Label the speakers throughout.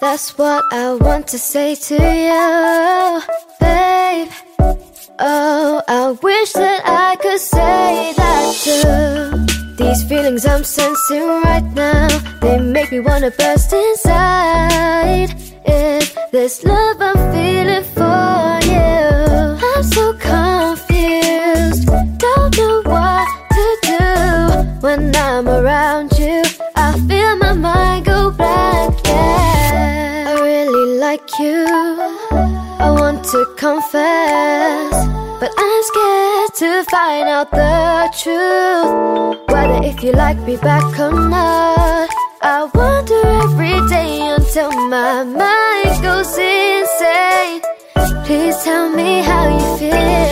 Speaker 1: That's what I want to say to you, babe. Oh, I wish that I could say that too. These feelings I'm sensing right now, they make me wanna burst inside. Is this love I'm feeling for you? I'm so confused, don't know what to do when I'm around you. I feel my mind you. I want to confess, but I'm scared to find out the truth. Whether if you like me back or not. I wonder every day until my mind goes insane. Please tell me how you feel.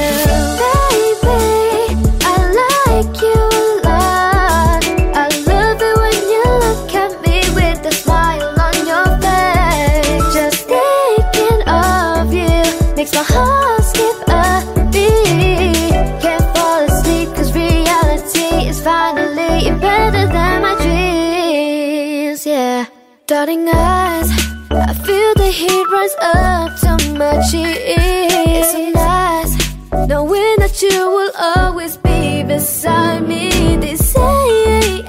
Speaker 1: Darting eyes. I feel the heat rise up to my cheeks. It's so nice knowing that you will always be beside me. They say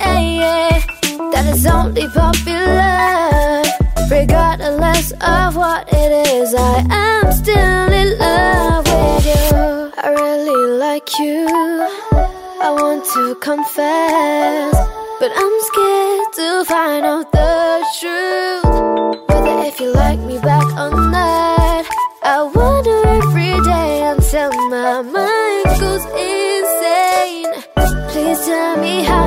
Speaker 1: that it's only puppy love, regardless of what it is. I am still in love with you. I really like you. I want to confess, but I'm scared to find out the truth. Whether if you like me back or not I wonder every day until my mind goes insane. Please tell me how